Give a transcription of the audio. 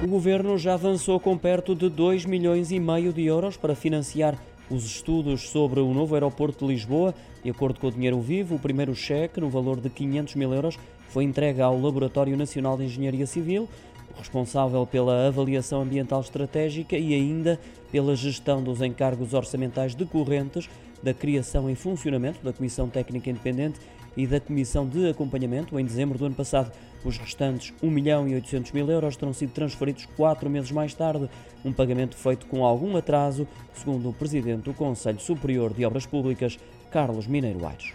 O governo já avançou com perto de 2 milhões e meio de euros para financiar os estudos sobre o novo aeroporto de Lisboa. De acordo com o Dinheiro Vivo, o primeiro cheque, no valor de 500 mil euros, foi entregue ao Laboratório Nacional de Engenharia Civil, responsável pela avaliação ambiental estratégica e ainda pela gestão dos encargos orçamentais decorrentes da criação e funcionamento da Comissão Técnica Independente e da Comissão de Acompanhamento em dezembro do ano passado. Os restantes 1 milhão e 800 mil euros terão sido transferidos quatro meses mais tarde, um pagamento feito com algum atraso, segundo o Presidente do Conselho Superior de Obras Públicas, Carlos Mineiro Aires.